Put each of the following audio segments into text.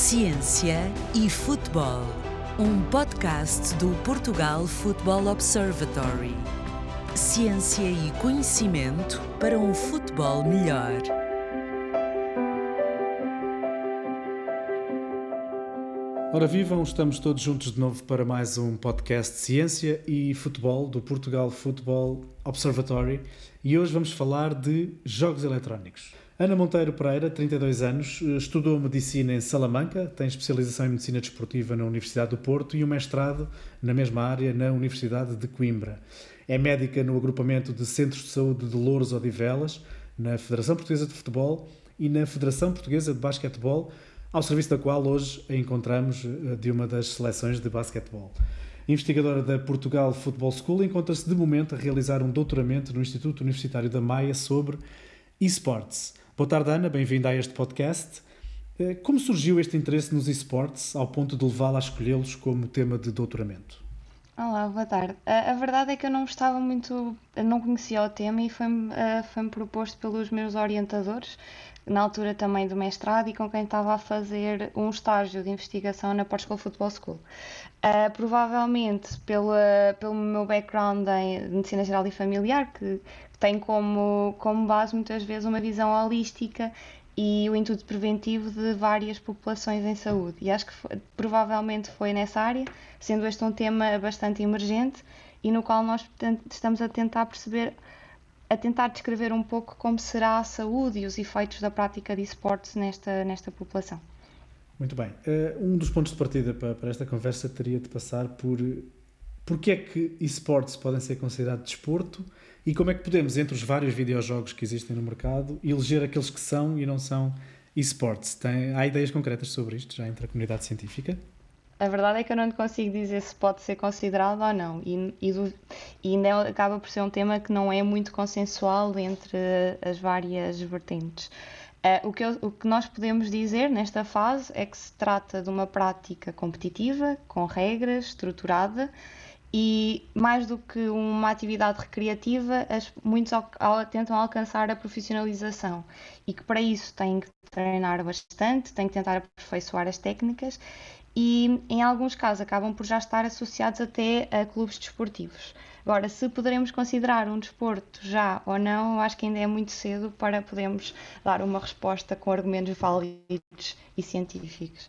Ciência e Futebol, um podcast do Portugal Football Observatory. Ciência e conhecimento para um futebol melhor. Ora vivam, estamos todos juntos de novo para mais um podcast Ciência e Futebol do Portugal Football Observatory e hoje vamos falar de jogos eletrónicos. Ana Monteiro Pereira, 32 anos, estudou medicina em Salamanca, tem especialização em medicina desportiva na Universidade do Porto e um mestrado na mesma área na Universidade de Coimbra. É médica no agrupamento de Centros de Saúde de Louros Odivelas, na Federação Portuguesa de Futebol e na Federação Portuguesa de Basquetebol, ao serviço da qual hoje a encontramos eh, de uma das seleções de basquetebol. Investigadora da Portugal Football School, encontra-se de momento a realizar um doutoramento no Instituto Universitário da Maia sobre esports. Boa tarde, Ana, bem-vinda a este podcast. Eh, como surgiu este interesse nos esportes ao ponto de levá-la a escolhê-los como tema de doutoramento? Olá, boa tarde. A, a, verdade é que eu não estava muito, não conhecia o tema e foi-me uh, foi proposto pelos meus orientadores, na altura também do mestrado e com quem estava a fazer um estágio de investigação na Portugal Football School. Uh, provavelmente pela, pelo meu background em medicina geral e familiar, que tem como, como base muitas vezes uma visão holística e o intuito preventivo de várias populações em saúde. E acho que foi, provavelmente foi nessa área, sendo este um tema bastante emergente e no qual nós estamos a tentar perceber, a tentar descrever um pouco como será a saúde e os efeitos da prática de esportes nesta, nesta população. Muito bem. Uh, um dos pontos de partida para esta conversa teria de passar por porque é que esportes podem ser considerados desporto e como é que podemos, entre os vários videojogos que existem no mercado, eleger aqueles que são e não são esportes? Tem, há ideias concretas sobre isto já entre a comunidade científica? A verdade é que eu não consigo dizer se pode ser considerado ou não, e, e, do, e ainda acaba por ser um tema que não é muito consensual entre as várias vertentes. Uh, o, que eu, o que nós podemos dizer nesta fase é que se trata de uma prática competitiva, com regras, estruturada, e mais do que uma atividade recreativa, as, muitos ao, tentam alcançar a profissionalização e que para isso têm que treinar bastante, têm que tentar aperfeiçoar as técnicas e em alguns casos acabam por já estar associados até a clubes desportivos. Agora, se poderemos considerar um desporto já ou não, acho que ainda é muito cedo para podermos dar uma resposta com argumentos válidos e científicos.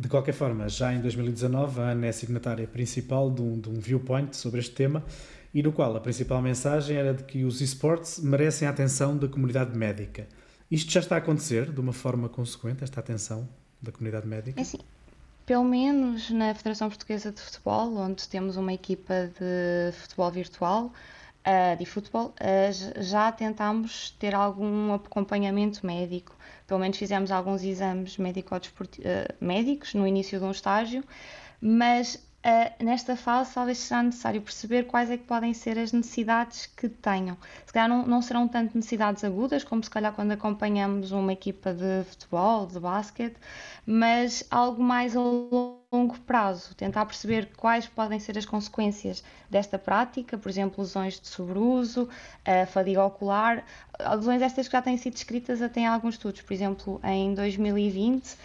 De qualquer forma, já em 2019, a Ana é signatária principal de um, de um viewpoint sobre este tema e no qual a principal mensagem era de que os esportes merecem a atenção da comunidade médica. Isto já está a acontecer de uma forma consequente, esta atenção da comunidade médica? É assim, pelo menos na Federação Portuguesa de Futebol, onde temos uma equipa de futebol virtual, uh, de futebol, uh, já tentámos ter algum acompanhamento médico pelo menos fizemos alguns exames uh, médicos no início de um estágio, mas uh, nesta fase talvez será necessário perceber quais é que podem ser as necessidades que tenham. Se calhar não, não serão tanto necessidades agudas, como se calhar quando acompanhamos uma equipa de futebol, de basquete, mas algo mais a longo prazo, tentar perceber quais podem ser as consequências desta prática, por exemplo, lesões de sobreuso, fadiga ocular, lesões estas que já têm sido descritas até em alguns estudos, por exemplo, em 2020, uh,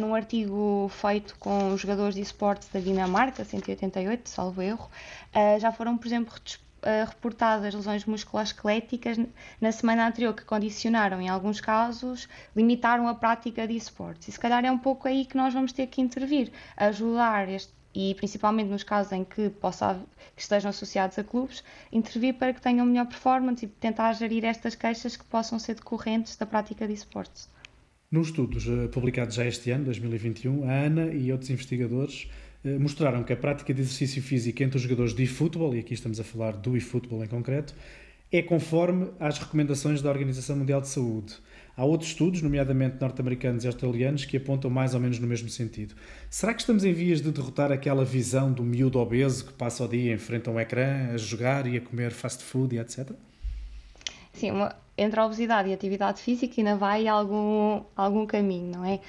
num artigo feito com jogadores de esportes da Dinamarca, 188, salvo erro, uh, já foram, por exemplo, uh, reportadas lesões musculoesqueléticas na semana anterior que condicionaram, em alguns casos, limitaram a prática de esportes. E se calhar é um pouco aí que nós vamos ter que intervir, ajudar este e principalmente nos casos em que, possa, que estejam associados a clubes, intervir para que tenham melhor performance e tentar gerir estas queixas que possam ser decorrentes da prática de esportes. Nos estudos eh, publicados já este ano, 2021, a ANA e outros investigadores eh, mostraram que a prática de exercício físico entre os jogadores de eFootball, e aqui estamos a falar do eFootball em concreto, é conforme às recomendações da Organização Mundial de Saúde. Há outros estudos, nomeadamente norte-americanos e australianos, que apontam mais ou menos no mesmo sentido. Será que estamos em vias de derrotar aquela visão do miúdo obeso que passa o dia em frente a um ecrã, a jogar e a comer fast food e etc? Sim, uma, entre a obesidade e a atividade física ainda vai algum, algum caminho, não é?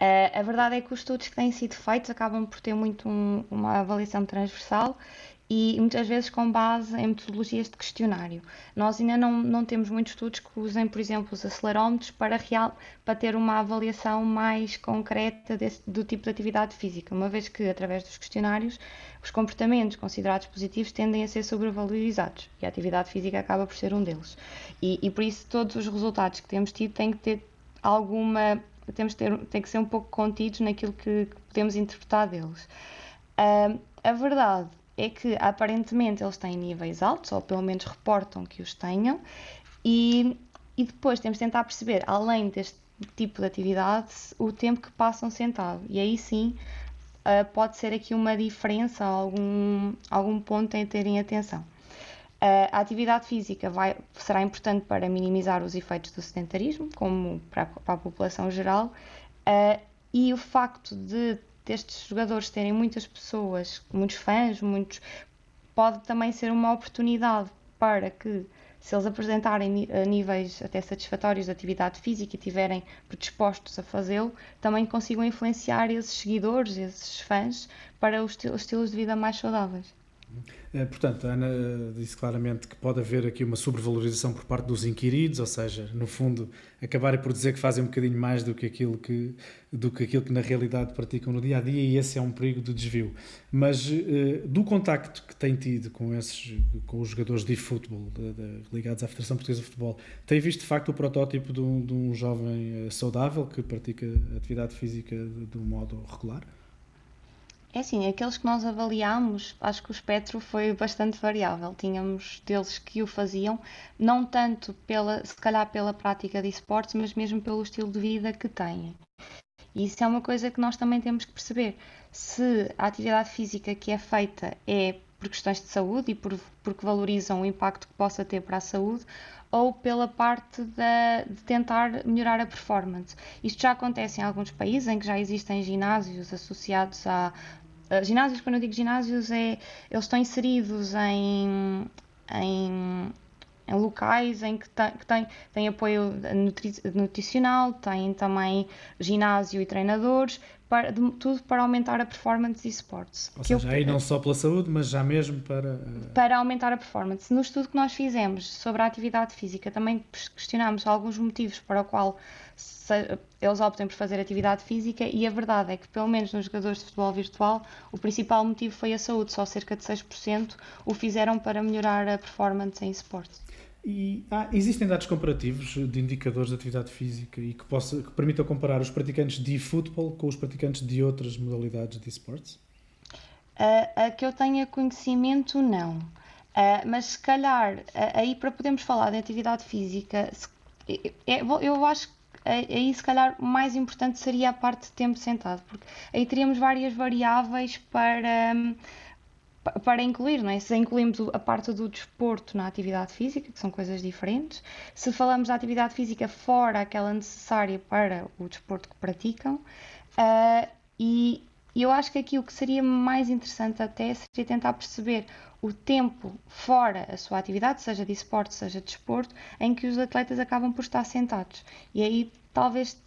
Uh, a verdade é que os estudos que têm sido feitos acabam por ter muito um, uma avaliação transversal e muitas vezes com base em metodologias de questionário. Nós ainda não, não temos muitos estudos que usem, por exemplo, os acelerómetros para, real, para ter uma avaliação mais concreta desse, do tipo de atividade física, uma vez que, através dos questionários, os comportamentos considerados positivos tendem a ser sobrevalorizados e a atividade física acaba por ser um deles. E, e por isso, todos os resultados que temos tido têm que ter alguma. Temos ter, têm que ser um pouco contidos naquilo que, que podemos interpretar deles. Uh, a verdade é que aparentemente eles têm níveis altos, ou pelo menos reportam que os tenham, e, e depois temos de tentar perceber, além deste tipo de atividade, o tempo que passam sentado. E aí sim uh, pode ser aqui uma diferença, algum, algum ponto em terem atenção. Uh, a atividade física vai, será importante para minimizar os efeitos do sedentarismo, como para, para a população geral, uh, e o facto de destes jogadores terem muitas pessoas, muitos fãs, muitos, pode também ser uma oportunidade para que, se eles apresentarem níveis até satisfatórios de atividade física e estiverem predispostos a fazê-lo, também consigam influenciar esses seguidores, esses fãs, para os estilos de vida mais saudáveis. Eh, portanto, a Ana eh, disse claramente que pode haver aqui uma sobrevalorização por parte dos inquiridos, ou seja, no fundo, acabarem por dizer que fazem um bocadinho mais do que aquilo que, do que, aquilo que na realidade praticam no dia a dia, e esse é um perigo de desvio. Mas eh, do contacto que tem tido com, esses, com os jogadores de futebol de, de, ligados à Federação Portuguesa de Futebol, tem visto de facto o protótipo de um, de um jovem saudável que pratica atividade física de, de um modo regular? É assim, aqueles que nós avaliámos, acho que o espectro foi bastante variável. Tínhamos deles que o faziam, não tanto pela, se calhar pela prática de esportes, mas mesmo pelo estilo de vida que têm. E isso é uma coisa que nós também temos que perceber. Se a atividade física que é feita é por questões de saúde e por, porque valorizam o impacto que possa ter para a saúde, ou pela parte de, tentar melhorar a performance. Isto já acontece em alguns países em que já existem ginásios associados a Uh, ginásios, quando eu digo ginásios, é, eles estão inseridos em, em, em locais em que, que tem, tem apoio nutri, nutricional, tem também ginásio e treinadores, para, de, tudo para aumentar a performance e esportes. Ou seja, eu, aí não só pela saúde, mas já mesmo para... Uh... Para aumentar a performance. No estudo que nós fizemos sobre a atividade física, também questionámos alguns motivos para o qual se, eles optem por fazer atividade física e a verdade é que, pelo menos nos jogadores de futebol virtual, o principal motivo foi a saúde, só cerca de 6% o fizeram para melhorar a performance em esporte. E ah, existem dados comparativos de indicadores de atividade física e que, possa, que permitam comparar os praticantes de futebol com os praticantes de outras modalidades de esportes? Uh, a que eu tenha conhecimento, não. Uh, mas se calhar, uh, aí para podermos falar de atividade física, se, é, eu acho que aí se calhar mais importante seria a parte de tempo sentado, porque aí teríamos várias variáveis para, para incluir, não é? Se incluímos a parte do desporto na atividade física, que são coisas diferentes, se falamos da atividade física fora aquela necessária para o desporto que praticam, uh, e eu acho que aqui o que seria mais interessante até seria tentar perceber o tempo fora a sua atividade, seja de esporte, seja de desporto, em que os atletas acabam por estar sentados. E aí talvez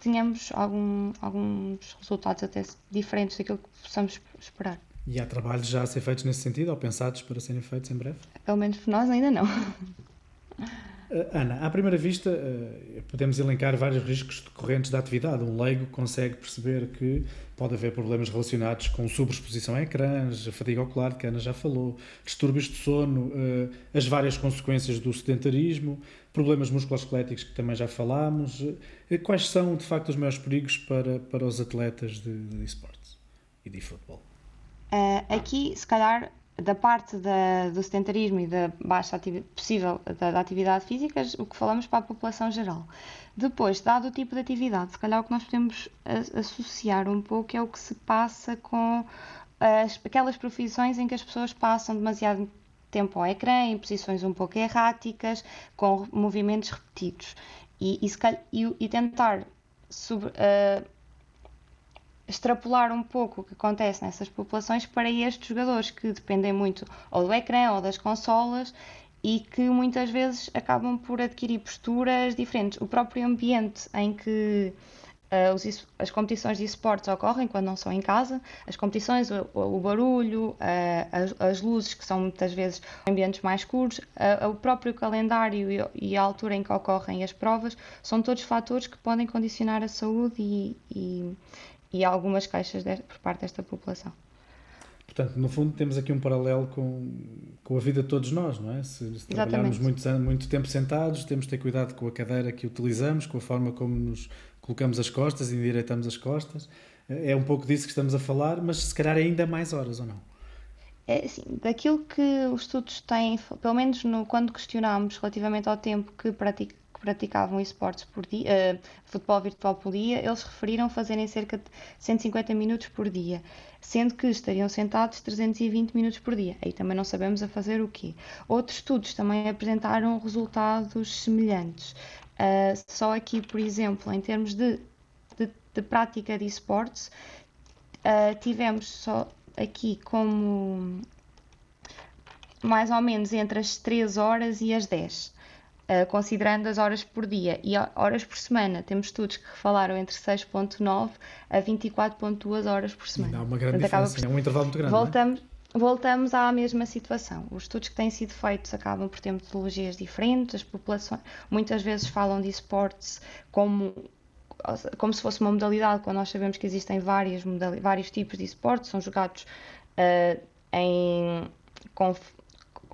tenhamos algum, alguns resultados até diferentes daquilo que possamos esperar. E há trabalhos já a ser feitos nesse sentido, ou pensados para serem feitos em breve? Pelo menos por nós ainda não. Eh, Ana, à primeira vista, eh, podemos elencar vários riscos decorrentes da atividade. Um leigo consegue perceber que pode haver problemas relacionados com sobreexposição a ecrãs, fadiga ocular, que a Ana já falou, distúrbios de sono, eh, as várias consequências do sedentarismo, problemas musculoesqueléticos, que também já falámos. Quais são, de facto, os maiores perigos para, para os atletas de, de esportes e de futebol? Uh, aqui, se calhar, da parte da, do sedentarismo e da baixa possível da, da, atividade física, o que falamos para a população geral. Depois, dado o tipo de atividade, se calhar o que nós podemos associar um pouco é o que se passa com as, aquelas profissões em que as pessoas passam demasiado tempo ao ecrã, em posições um pouco erráticas, com movimentos repetidos. E, e, calhar, e, e tentar sobre, uh, extrapolar um pouco o que acontece nessas populações para estes jogadores que dependem muito ou do ecrã ou das consolas e que muitas vezes acabam por adquirir posturas diferentes. O próprio ambiente em que Uh, os, as competições de esportes ocorrem quando não são em casa, as competições, o, o barulho, uh, as, as, luzes, que são muitas vezes ambientes mais escuros, uh, o próprio calendário e, e, a altura em que ocorrem as provas, são todos fatores que podem condicionar a saúde e, e, e algumas queixas de, por parte desta população. Portanto, no fundo, temos aqui um paralelo com, com a vida de todos nós, não é? Se, se trabalharmos muito, muito tempo sentados, temos de ter cuidado com a cadeira que utilizamos, com a forma como nos colocamos as costas, endireitamos as costas. É um pouco disso que estamos a falar, mas se calhar ainda mais horas ou não? É, assim, daquilo que os estudos têm, pelo menos no, quando questionámos relativamente ao tempo que, pratic, que praticavam esportes por dia, uh, futebol virtual por dia, eles referiram fazerem cerca de 150 minutos por dia, sendo que estariam sentados 320 minutos por dia. Aí também não sabemos a fazer o quê. Outros estudos também apresentaram resultados semelhantes. Uh, só aqui, por exemplo, em termos de, de, de prática de esportes, uh, tivemos só aqui como mais ou menos entre as 3 horas e as 10, uh, ah, considerando as horas por dia. E horas por semana, temos estudos que falaram entre 6,9 a 24,2 horas por semana. Dá uma grande Portanto, diferença, por... é um intervalo muito grande. É? Voltamos, voltamos à mesma situação. Os estudos que têm sido feitos acabam por ter metodologias diferentes, as populações muitas vezes falam de esportes como como se fosse uma modalidade, quando nós sabemos que existem várias vários tipos de esportes, são jogados uh, em, com,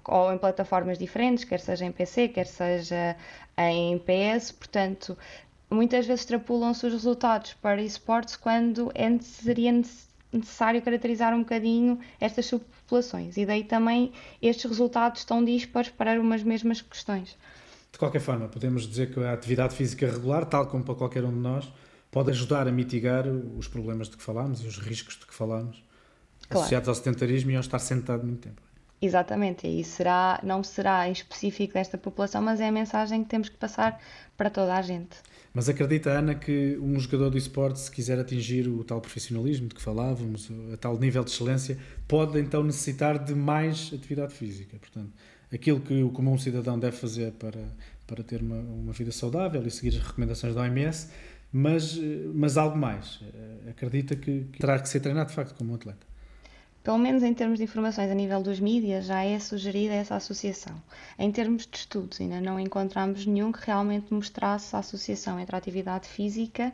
ou em plataformas diferentes, quer seja em PC, quer seja em PS, portanto, muitas vezes extrapolam-se os resultados para esportes quando é, seria necessário caracterizar um bocadinho estas subpopulações e daí também estes resultados estão dispares para umas mesmas questões. De qualquer forma, podemos dizer que a atividade física regular, tal como para qualquer um de nós, pode ajudar a mitigar os problemas de que falámos e os riscos de que falámos, claro. associados ao sedentarismo e ao estar sentado muito tempo. Exatamente, e será, não será em específico desta população, mas é a mensagem que temos que passar para toda a gente. Mas acredita, Ana, que um jogador de esporte, se quiser atingir o tal profissionalismo de que falávamos, a tal nível de excelência, pode então necessitar de mais atividade física. Portanto, aquilo que o comum cidadão deve fazer para, para ter uma, uma vida saudável e seguir as recomendações da OMS, mas, mas algo mais. Acredita que, que terá que ser treinado de facto como um atleta pelo menos em termos de informações a nível dos mídias, já é sugerida essa associação. Em termos de estudos, ainda não encontramos nenhum que realmente mostrasse a associação entre a atividade física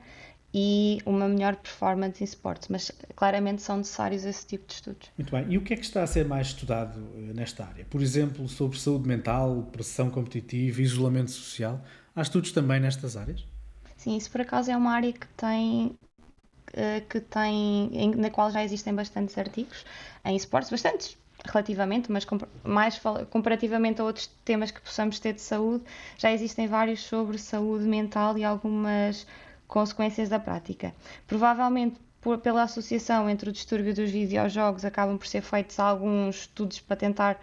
e uma melhor performance em esportes, mas claramente são necessários esse tipo de estudos. Muito bem. E o que é que está a ser mais estudado eh, nesta área? Por exemplo, sobre saúde mental, pressão competitiva, isolamento social? Há estudos também nestas áreas? Sim, isso por acaso é uma área que tem que tem, na qual já existem bastantes artigos em esportes, bastantes relativamente, mas mais comparativamente a outros temas que possamos ter de saúde, já existem vários sobre saúde mental e algumas consequências da prática. Provavelmente por, pela associação entre o distúrbio dos videojogos acabam por ser feitos alguns estudos para tentar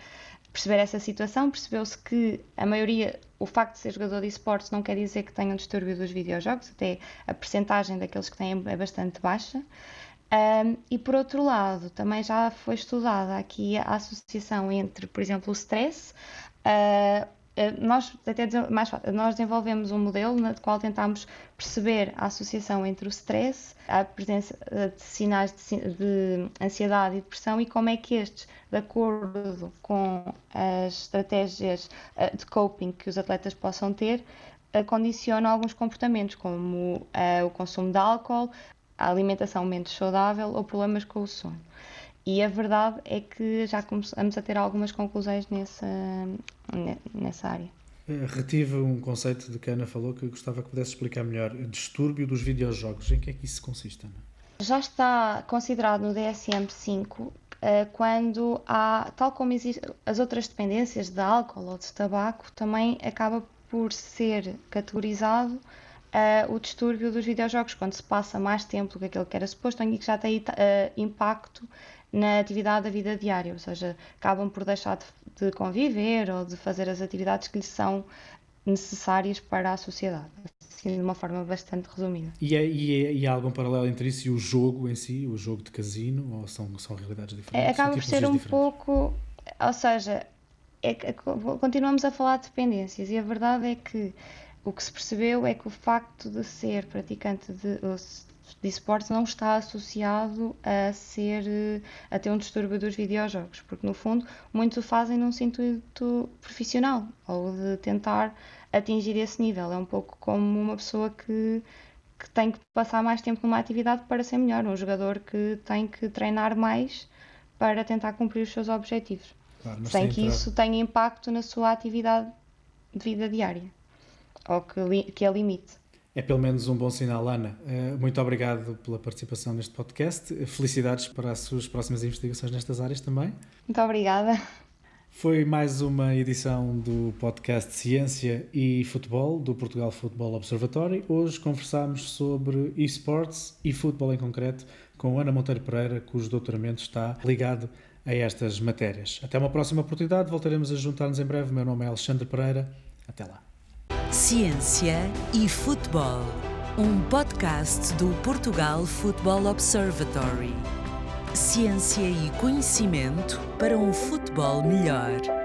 perceber essa situação. Percebeu-se que a maioria, o facto de ser jogador de esportes não quer dizer que tenham distúrbio dos videojogos, até a percentagem daqueles que têm é bastante baixa. Um, e por outro lado, também já foi estudada aqui a associação entre, por exemplo, o stress, eh, nós até mais nós desenvolvemos um modelo no qual tentámos perceber a associação entre o stress, a presença eh, de sinais de, de, ansiedade e depressão e como é que estes, de acordo com as estratégias eh, de coping que os atletas possam ter, condicionam alguns comportamentos, como o consumo de álcool, a alimentação menos saudável ou problemas com o sono. E a verdade é que já começamos a ter algumas conclusões nessa, nessa área. Eh, retive um conceito de que a Ana falou que gostava que pudesse explicar melhor. Distúrbio dos videojogos. Em que é que isso consiste, Ana? Já está considerado no DSM-5 eh, quando há, tal como as outras dependências de álcool ou de tabaco, também acaba por ser categorizado uh, o distúrbio dos videojogos, quando se passa mais tempo do que aquilo que era suposto e que já tem uh, impacto na atividade da vida diária, ou seja, acabam por deixar de, de conviver ou de fazer as atividades que lhes são necessárias para a sociedade, assim de uma forma bastante resumida. E, é, e, é, e há algum paralelo entre isso e o jogo em si, o jogo de casino, ou são, são realidades diferentes? É, acaba por ser um diferentes? pouco, ou seja, é, é, continuamos a falar de dependências e a verdade é que o que se percebeu é que o facto de ser praticante de, de esportes não está associado a ser a ter um distúrbio dos videojogos, porque no fundo muitos o fazem num sentido profissional ou de tentar atingir esse nível. É um pouco como uma pessoa que, que tem que passar mais tempo numa atividade para ser melhor, um jogador que tem que treinar mais para tentar cumprir os seus objetivos, claro, sem que isso tenha impacto na sua atividade de vida diária ou que, que a limite. É pelo menos um bom sinal, Ana. Eh, muito obrigado pela participação neste podcast. Felicidades para as suas próximas investigações nestas áreas também. Muito obrigada. Foi mais uma edição do podcast Ciência e Futebol do Portugal Futebol Observatory. Hoje conversámos sobre esportes e futebol em concreto com Ana Monteiro Pereira, cujo doutoramento está ligado a estas matérias. Até uma próxima oportunidade, voltaremos a juntar-nos em breve. Meu nome é Alexandre Pereira. Até lá. Ciência e Futebol, um podcast do Portugal Futebol Observatory. Ciência e conhecimento para um futebol melhor.